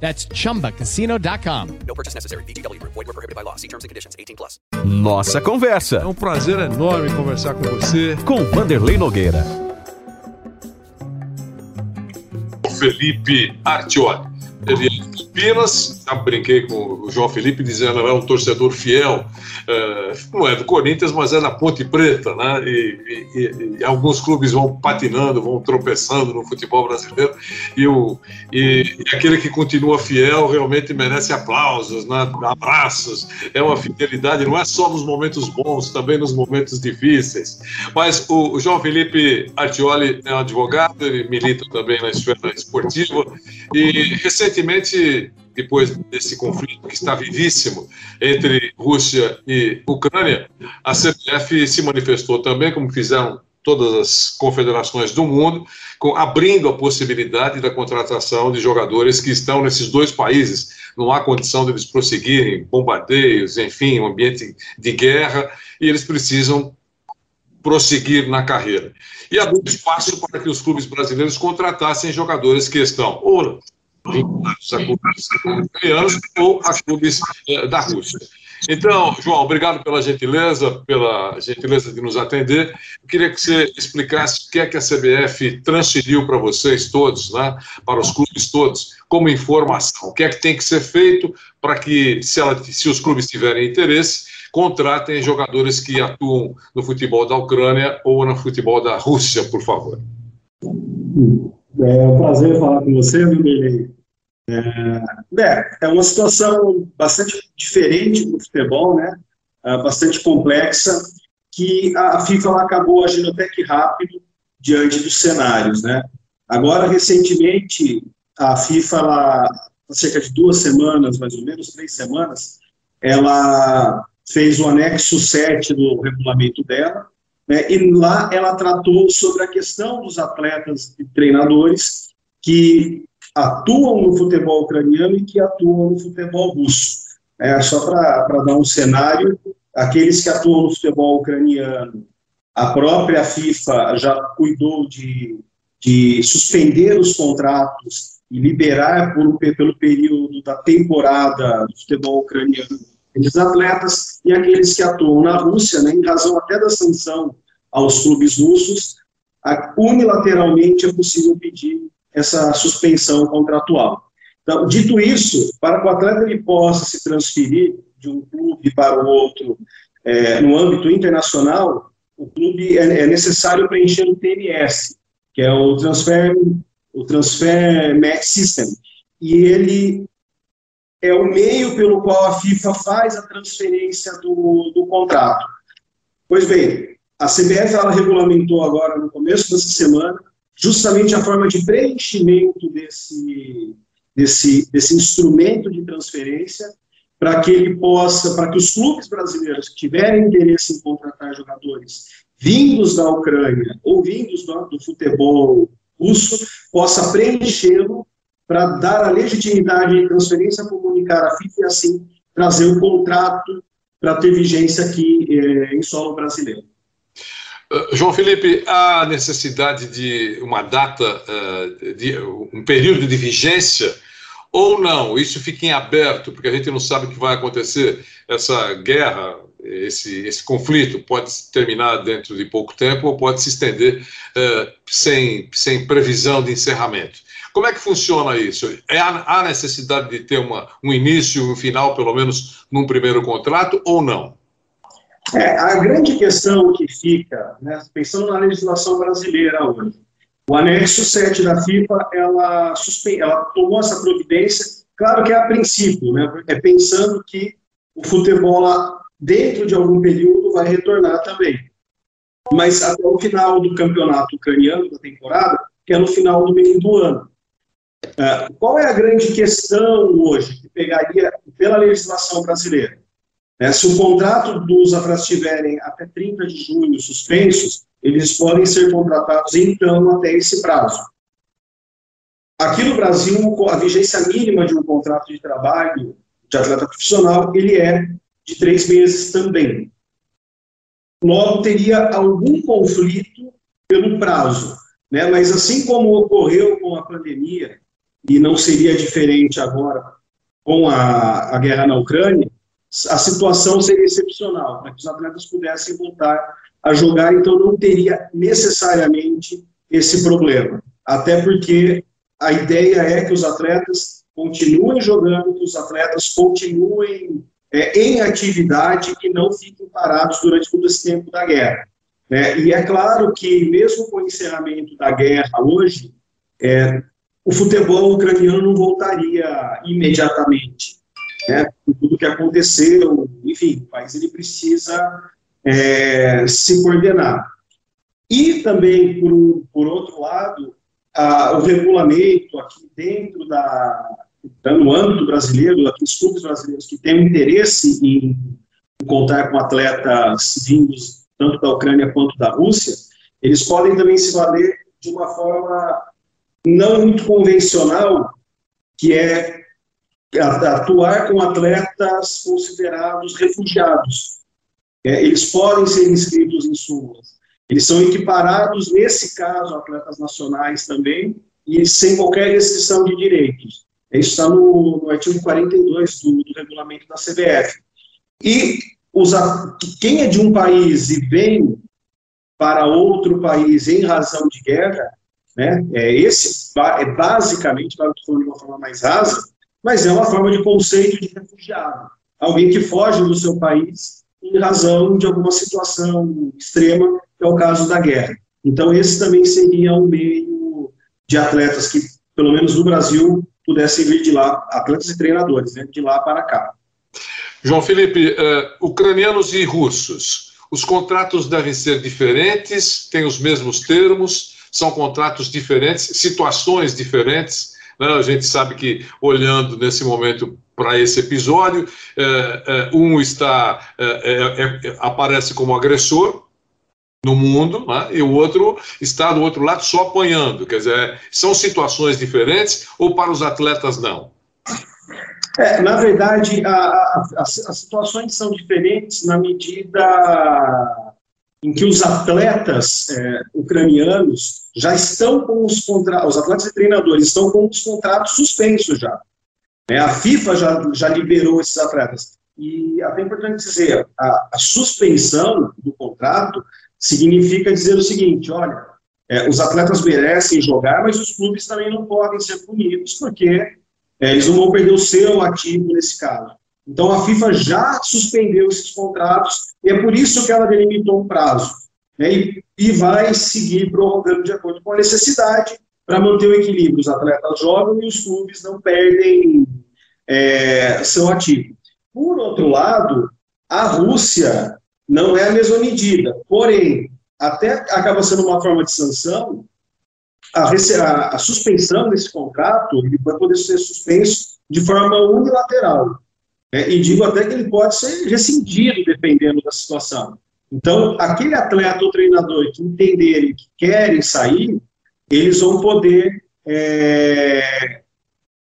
That's chumbacasino.com. No purchase necessary. BGW. Void were prohibited by law. See terms and conditions. 18 plus. Nossa É Conversa, um prazer enorme conversar com você. com Vanderlei Nogueira. Felipe Artioli. Ele é de já brinquei com o João Felipe dizendo que é um torcedor fiel, é, não é do Corinthians, mas é da Ponte Preta, né? E, e- e alguns clubes vão patinando, vão tropeçando no futebol brasileiro, e, o, e, e aquele que continua fiel realmente merece aplausos, né? abraços, é uma fidelidade, não é só nos momentos bons, também nos momentos difíceis. Mas o, o João Felipe Artioli é um advogado, ele milita também na esfera esportiva, e recentemente, depois desse conflito que está vivíssimo entre Rússia e Ucrânia, a CBF se manifestou também, como fizeram todas as confederações do mundo, com- abrindo a possibilidade da contratação de jogadores que estão nesses dois países. Não há condição deles prosseguirem bombardeios, enfim, um ambiente de guerra, e eles precisam prosseguir na carreira. E abriu espaço para que os clubes brasileiros contratassem jogadores que estão ou vinculados a clubes ucranianos ou a clubes eh, da Rússia. Então, João, obrigado pela gentileza, pela gentileza de nos atender. Eu queria que você explicasse o que é que a CBF transferiu para vocês todos, né, para os clubes todos, como informação. O que é que tem que ser feito para que, se, ela- se os clubes tiverem interesse, contratem jogadores que atuam no futebol da Ucrânia ou no futebol da Rússia, por favor. É um prazer falar com você. É, é, é uma situação bastante diferente do futebol, né? É, bastante complexa, que a FIFA acabou agindo até que rápido diante dos cenários, né? Agora, recentemente, a FIFA, ela, há cerca de duas semanas, mais ou menos, três semanas, ela fez o anexo 7 do regulamento dela, né, e lá ela tratou sobre a questão dos atletas e treinadores que atuam no futebol ucraniano e que atuam no futebol russo. É, só para dar um cenário, aqueles que atuam no futebol ucraniano, a própria FIFA já cuidou de, de suspender os contratos e liberar por, pe- pelo período da temporada do futebol ucraniano esses atletas e aqueles que atuam na Rússia, né, em razão até da sanção aos clubes russos, unilateralmente é possível pedir essa suspensão contratual. Então, dito isso, para que o atleta ele possa se transferir de um clube para o outro é, no âmbito internacional, o clube é, é necessário preencher o TMS, que é o Transfer, o Transfer Match System, e ele é o meio pelo qual a FIFA faz a transferência do, do contrato. Pois bem, a CBF ela regulamentou agora no começo dessa semana justamente a forma de preenchimento desse, desse, desse instrumento de transferência para que ele possa, para que os clubes brasileiros que tiverem interesse em contratar jogadores vindos da Ucrânia ou vindos do, do futebol russo, possa preenchê-lo para dar a legitimidade de transferência, comunicar à FIFA e assim trazer o contrato para ter vigência aqui eh, em solo brasileiro. Uh, João Felipe, há necessidade de uma data, uh, de um período de vigência ou não? Isso fica em aberto, porque a gente não sabe o que vai acontecer. Essa guerra, esse, esse conflito pode terminar dentro de pouco tempo ou pode se estender uh, sem, sem previsão de encerramento. Como é que funciona isso? É, há necessidade de ter uma, um início um final, pelo menos num primeiro contrato, ou não? É, a grande questão que fica, né, pensando na legislação brasileira hoje, o anexo 7 da FIFA, ela, ela tomou essa providência, claro que é a princípio, né, é pensando que o futebol, dentro de algum período, vai retornar também. Mas até o final do campeonato ucraniano, da temporada, que é no final do meio do ano. Uh, qual é a grande questão hoje que pegaria pela legislação brasileira? Né? Se o contrato dos atletas estiverem até 30 de junho suspensos, eles podem ser contratados então até esse prazo. Aqui no Brasil, a vigência mínima de um contrato de trabalho de atleta profissional, ele é de três meses também. Logo, teria algum conflito pelo prazo, né? mas assim como ocorreu com a pandemia, e não seria diferente agora com a, a guerra na Ucrânia, a situação seria excepcional, para que os atletas pudessem voltar a jogar, então não teria necessariamente esse problema. Até porque a ideia é que os atletas continuem jogando, que os atletas continuem é, em atividade e não fiquem parados durante todo esse tempo da guerra. É, e é claro que, mesmo com o encerramento da guerra hoje, é, o futebol ucraniano não voltaria imediatamente, né, por tudo que aconteceu, enfim, o país ele precisa é, se coordenar. E também, por, por outro lado, a, o regulamento aqui dentro da, no âmbito brasileiro, aqui os clubes brasileiros que têm interesse em, em contar com atletas vindos tanto da Ucrânia quanto da Rússia, eles podem também se valer de uma forma não muito convencional, que é atuar com atletas considerados refugiados. É, eles podem ser inscritos em súmulas. Eles são equiparados, nesse caso, a atletas nacionais também, e sem qualquer restrição de direitos. Isso está no, no artigo 42 do, do regulamento da CBF. E os, quem é de um país e vem para outro país em razão de guerra, né? É, esse é basicamente, para de uma forma mais rasa, mas é uma forma de conceito de refugiado. Alguém que foge do seu país em razão de alguma situação extrema, que é o caso da guerra. Então, esse também seria um meio de atletas que, pelo menos no Brasil, pudessem vir de lá, atletas e treinadores, né, de lá para cá. João Felipe, uh, ucranianos e russos, os contratos devem ser diferentes, têm os mesmos termos, são contratos diferentes, situações diferentes. Né? A gente sabe que, olhando nesse momento para esse episódio, é, é, um está é, aparece como agressor no mundo, né? e o outro está do outro lado só apanhando. Quer dizer, são situações diferentes ou para os atletas não? É, na verdade, a, a, as situações são diferentes na medida em que os atletas é, ucranianos já estão com os contratos, os atletas e treinadores estão com os contratos suspensos já. É, a FIFA já, já liberou esses atletas. E até é importante dizer, a, a suspensão do contrato significa dizer o seguinte, olha, é, os atletas merecem jogar, mas os clubes também não podem ser punidos, porque é, eles não vão perder o seu ativo nesse caso. Então, a FIFA já suspendeu esses contratos e é por isso que ela delimitou um prazo. Né, e, e, vai seguir prorrogando de acordo com a necessidade para manter o equilíbrio. Os atletas jogam e os clubes não perdem é, seu ativo. Por outro lado, a Rússia não é a mesma medida. Porém, até acaba sendo uma forma de sanção, a, a, a suspensão desse contrato ele vai poder ser suspenso de forma unilateral. É, e digo até que ele pode ser rescindido dependendo da situação. Então, aquele atleta ou treinador que entenderem que querem sair, eles vão poder é,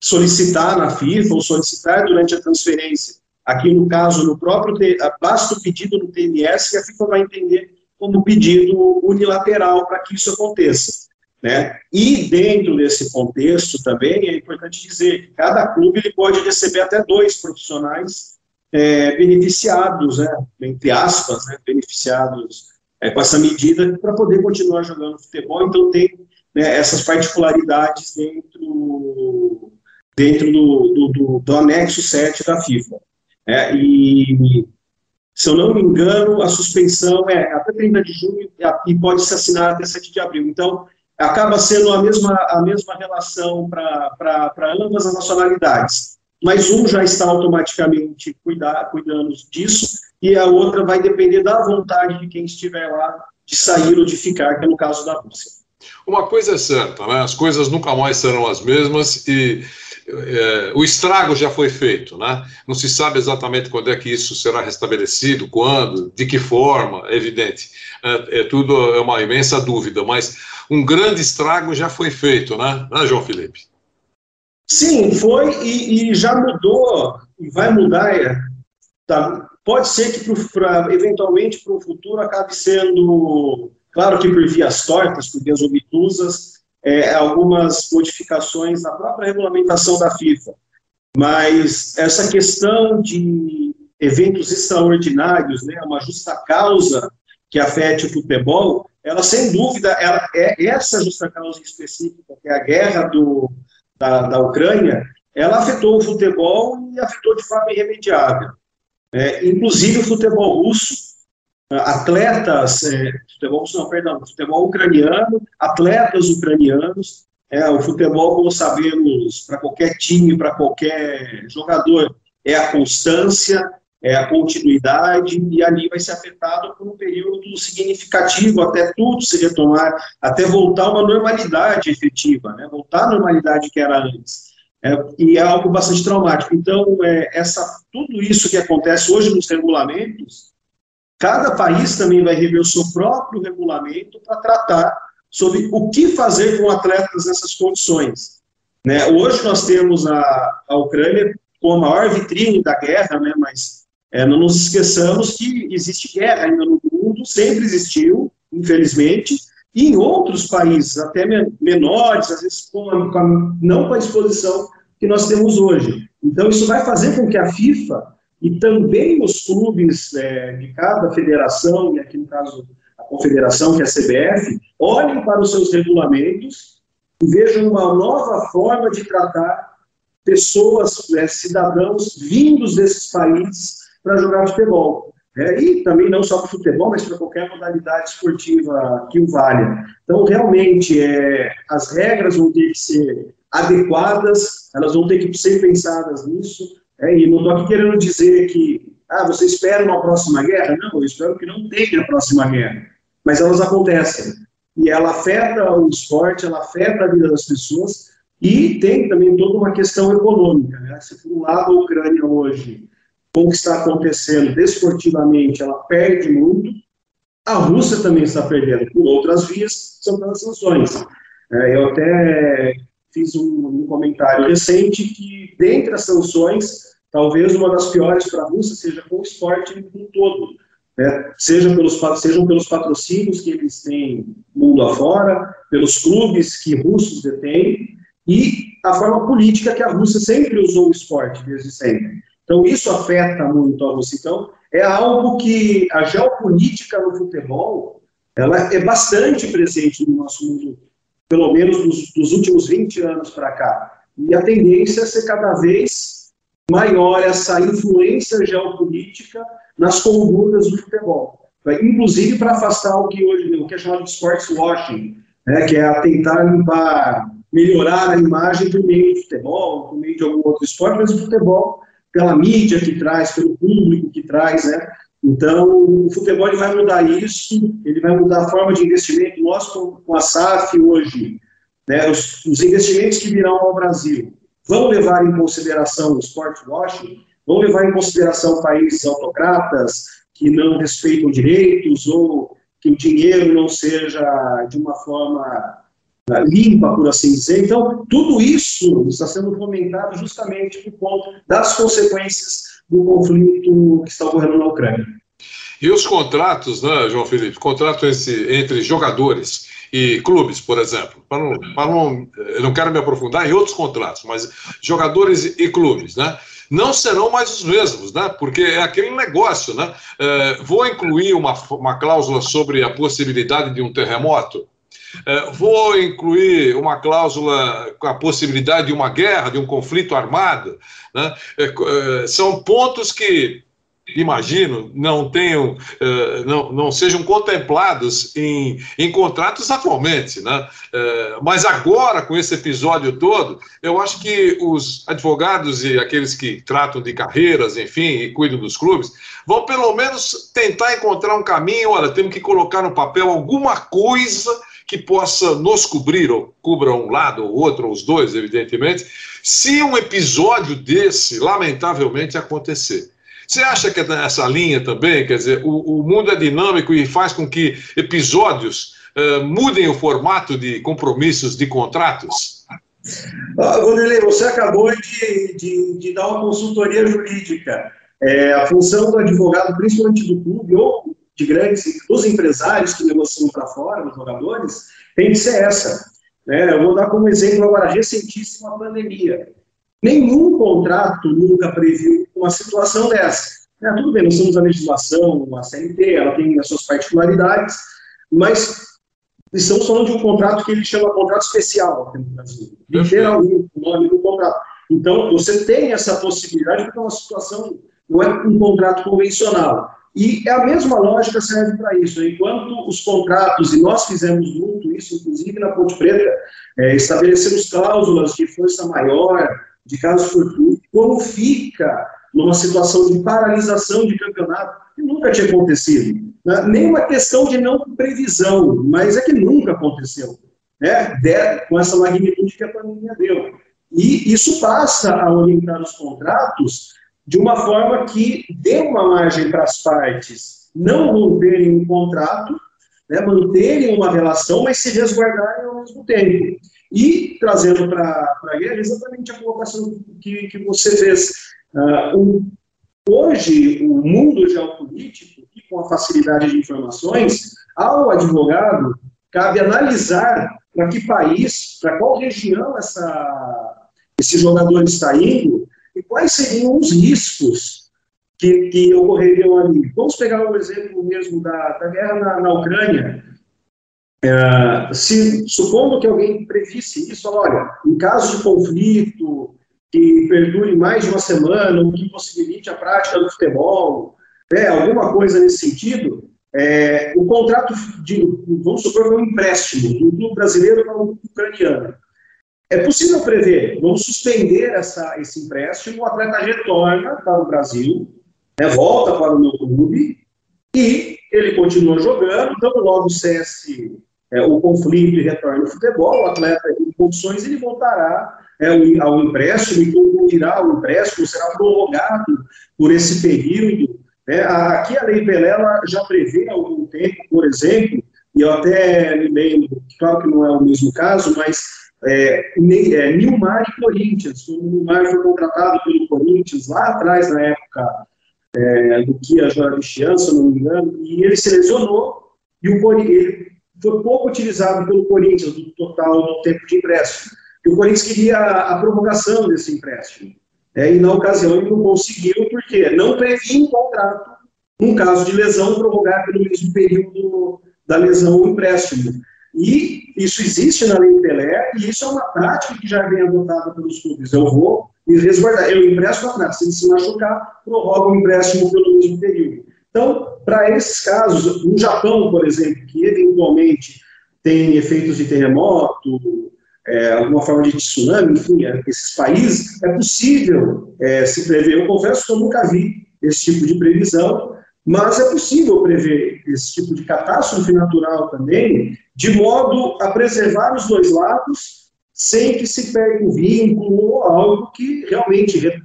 solicitar na FIFA ou solicitar durante a transferência. Aqui, no caso, no próprio, basta o pedido no TMS que a FIFA vai entender como pedido unilateral para que isso aconteça. Né? E dentro desse contexto também é importante dizer que cada clube ele pode receber até dois profissionais é, beneficiados, né, entre aspas, né, beneficiados é, com essa medida para poder continuar jogando futebol. Então tem né, essas particularidades dentro, dentro do, do, do, do anexo 7 da FIFA. É, e se eu não me engano, a suspensão é até 30 de junho e pode se assinar até 7 de abril. Então, acaba sendo a mesma, a mesma relação para ambas as nacionalidades. Mas um já está automaticamente cuidar, cuidando disso, e a outra vai depender da vontade de quem estiver lá de sair ou de ficar, que é no caso da Rússia. Uma coisa é certa, né? as coisas nunca mais serão as mesmas e é, o estrago já foi feito, né? Não se sabe exatamente quando é que isso será restabelecido, quando, de que forma, é evidente. É, é tudo é uma imensa dúvida, mas um grande estrago já foi feito, né, né João Felipe? Sim, foi e, e já mudou e vai mudar. É, tá, pode ser que pro, pra, eventualmente para o futuro acabe sendo, claro que por vias tortas, por vias obtusas, é, algumas modificações na própria regulamentação da FIFA. Mas essa questão de eventos extraordinários, né, uma justa causa que afete o futebol, ela sem dúvida ela é essa justa causa específica, que é a guerra do, da, da Ucrânia, ela afetou o futebol e afetou de forma irremediável. É, inclusive o futebol russo, atletas, é, futebol, não, perdão, futebol ucraniano, atletas ucranianos, é, o futebol, como sabemos, para qualquer time, para qualquer jogador, é a constância, é a continuidade, e ali vai ser afetado por um período significativo, até tudo se retomar, até voltar uma normalidade efetiva, né, voltar à normalidade que era antes. É, e é algo bastante traumático. Então, é, essa, tudo isso que acontece hoje nos regulamentos, Cada país também vai rever o seu próprio regulamento para tratar sobre o que fazer com atletas nessas condições. Né? Hoje nós temos a, a Ucrânia com a maior vitrine da guerra, né? mas é, não nos esqueçamos que existe guerra ainda no mundo, sempre existiu, infelizmente, e em outros países, até menores, às vezes com a, não com a disposição que nós temos hoje. Então, isso vai fazer com que a FIFA e também os clubes é, de cada federação, e aqui no caso a confederação, que é a CBF, olhem para os seus regulamentos e vejam uma nova forma de tratar pessoas, é, cidadãos vindos desses países para jogar futebol. É, e também não só para futebol, mas para qualquer modalidade esportiva que o valha. Então, realmente, é, as regras vão ter que ser adequadas, elas vão ter que ser pensadas nisso, é, e não estou aqui querendo dizer que, ah, você espera uma próxima guerra? Não, eu espero que não tenha a próxima guerra. Mas elas acontecem. E ela afeta o esporte, ela afeta a vida das pessoas, e tem também toda uma questão econômica. Né? Se, por um lado, a Ucrânia hoje, com o que está acontecendo desportivamente, ela perde muito, a Rússia também está perdendo por outras vias, são pelas sanções. É, eu até fiz um, um, comentário recente que, dentre as sanções, talvez uma das piores para a Rússia seja com o esporte como um todo. Né? Seja pelos, sejam pelos patrocínios que eles têm mundo afora, pelos clubes que russos detêm, e a forma política que a Rússia sempre usou o esporte, desde sempre. Então, isso afeta muito a Rússia. Então, é algo que a geopolítica no futebol ela é bastante presente no nosso mundo pelo menos dos, dos últimos 20 anos para cá. E a tendência é ser cada vez maior essa influência geopolítica nas condutas do futebol. Inclusive para afastar o que hoje o que é chamado de sports washing, né, que é tentar limpar, melhorar a imagem por meio do futebol, por meio de algum outro esporte, mas o futebol pela mídia que traz, pelo público que traz, né? Então, o futebol ele vai mudar isso, ele vai mudar a forma de investimento. Nós, com a SAF hoje, né, os, os, investimentos que virão ao Brasil vão levar em consideração o sport washing, vão levar em consideração países autocratas que não respeitam direitos ou que o dinheiro não seja de uma forma né, limpa, por assim dizer. Então, tudo isso está sendo fomentado justamente por conta das consequências do conflito que está ocorrendo na Ucrânia. E os contratos, né, João Felipe? Contrato entre, entre jogadores e clubes, por exemplo. Para não, para não, eu não quero me aprofundar em outros contratos, mas jogadores e clubes, né? Não serão mais os mesmos, né? Porque é aquele negócio, né? É, vou incluir uma, uma cláusula sobre a possibilidade de um terremoto? É, vou incluir uma cláusula com a possibilidade de uma guerra, de um conflito armado. Né? É, é, são pontos que imagino, não tenham, não, não sejam contemplados em, em contratos atualmente, né? mas agora, com esse episódio todo, eu acho que os advogados e aqueles que tratam de carreiras, enfim, e cuidam dos clubes, vão pelo menos tentar encontrar um caminho, olha, temos que colocar no papel alguma coisa que possa nos cobrir, ou cubra um lado ou outro, ou os dois, evidentemente, se um episódio desse, lamentavelmente, acontecer. Você acha que essa linha também, quer dizer, o, o mundo é dinâmico e faz com que episódios uh, mudem o formato de compromissos, de contratos? Ah, Vanderlei, você acabou de, de, de, dar uma consultoria jurídica. É, a função do advogado, principalmente do clube, ou de grandes, dos empresários que negociam para fora, os jogadores, tem que ser essa. Né? Eu vou dar como exemplo agora, recentíssima pandemia. Nenhum contrato nunca previu uma situação dessa. É, tudo bem, nós temos a legislação, a CNT, ela tem as suas particularidades, mas estamos falando de um contrato que ele chama contrato especial aqui no Brasil. Literalmente, o nome do contrato. Então, você tem essa possibilidade, porque é uma situação, não é um contrato convencional. E a mesma lógica serve para isso. Enquanto os contratos, e nós fizemos muito isso, inclusive na Ponte Preta, é, estabelecemos cláusulas de força maior, de casos fortuitos, como fica numa situação de paralisação de campeonato, que nunca tinha acontecido. Né? Nem uma questão de não previsão, mas é que nunca aconteceu, né? De, com essa magnitude que a pandemia deu. E isso passa a orientar os contratos de uma forma que dê uma margem para as partes não romperem um contrato, né, manterem uma relação, mas se resguardarem ao mesmo tempo. E trazendo para a guerra exatamente a colocação que, que você fez. Uh, hoje, o mundo geopolítico, e com a facilidade de informações, ao advogado cabe analisar para que país, para qual região essa, esse jogador está indo quais seriam os riscos que, que ocorreriam ali. Vamos pegar um exemplo mesmo da, da guerra na, na Ucrânia. É, se, supondo que alguém previsse isso, olha, em caso de conflito que perdure mais de uma semana, ou que possibilite a prática do futebol, né, alguma coisa nesse sentido, é, o contrato de, vamos supor, um empréstimo do clube brasileiro para um ucraniano. É possível prever, vamos suspender essa, esse empréstimo, o atleta retorna para o Brasil, né, volta para o meu clube, e ele continua jogando, então logo cesse é, o conflito e retorna ao futebol, o atleta em condições, ele voltará é, ao empréstimo e concluirá o empréstimo, será prorrogado por esse período. Né? Aqui a Lei Pelela já prevê algum tempo, por exemplo, e eu até me lembro, claro que não é o mesmo caso, mas é, é, Nilmar e Corinthians, o Nilmar foi contratado pelo Corinthians, lá atrás, na época é, do que a Jorge se não me engano, e ele se lesionou, e o Corinthians, foi pouco utilizado pelo Corinthians no total do tempo de empréstimo. E o Corinthians queria a, a prorrogação desse empréstimo. É, e na ocasião ele não conseguiu, porque não previa um contrato, num caso de lesão, prorrogar pelo mesmo período da lesão o empréstimo. E isso existe na Lei Pelé, e isso é uma prática que já vem adotada pelos clubes. Eu vou me resguardar, eu empresto a se ele se machucar, prorrogo o empréstimo pelo mesmo período. Então, para esses casos, no Japão, por exemplo, que eventualmente tem efeitos de terremoto, é, alguma forma de tsunami, enfim, é, esses países, é possível é, se prever. Eu confesso que eu nunca vi esse tipo de previsão, mas é possível prever esse tipo de catástrofe natural também, de modo a preservar os dois lados, sem que se perca o vínculo ou algo que realmente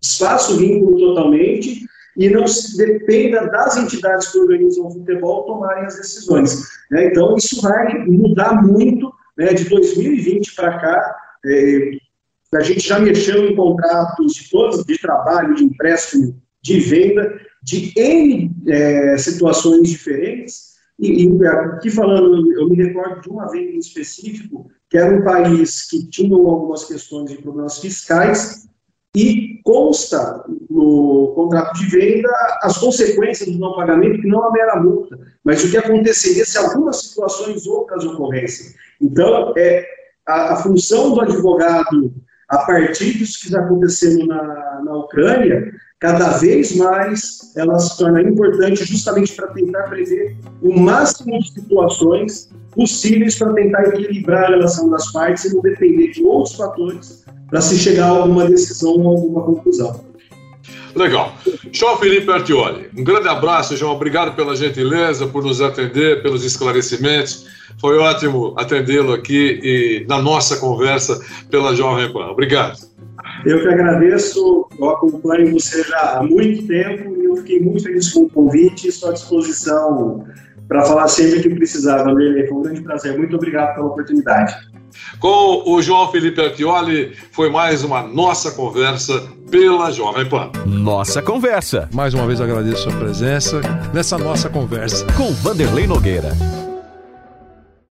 desfaça o vínculo totalmente e não se dependa das entidades que organizam o futebol tomarem as decisões. Né? Então, isso vai mudar muito né? de 2020 para cá. É, a gente já mexeu em contratos de todos de trabalho, de empréstimo, de venda, de N é, situações diferentes. E, e, aqui falando, eu me recordo de uma venda em específico, que era um país que tinha algumas questões de problemas fiscais, e consta no contrato de venda as consequências do não pagamento, que não a mera multa, mas o que aconteceria se algumas situações outras ocorressem. Então, é, a, a função do advogado, a partir disso que está acontecendo na, na Ucrânia, cada vez mais ela se torna importante justamente para tentar prever o máximo de situações possíveis para tentar equilibrar a relação das partes e não depender de outros fatores para se chegar a alguma decisão ou alguma conclusão. Legal. João Felipe Artioli, um grande abraço, João. Obrigado pela gentileza, por nos atender, pelos esclarecimentos. Foi ótimo atendê-lo aqui e na nossa conversa pela Jovem Pan. Obrigado. Eu que agradeço, eu acompanho você já há muito tempo e eu fiquei muito feliz com o convite e estou à disposição para falar sempre que precisar, Vanderlei. Foi um grande prazer. Muito obrigado pela oportunidade. Com o João Felipe Artioli, foi mais uma nossa conversa pela Jovem Pan. Nossa conversa. Mais uma vez agradeço a sua presença nessa nossa conversa. Com Vanderlei Nogueira.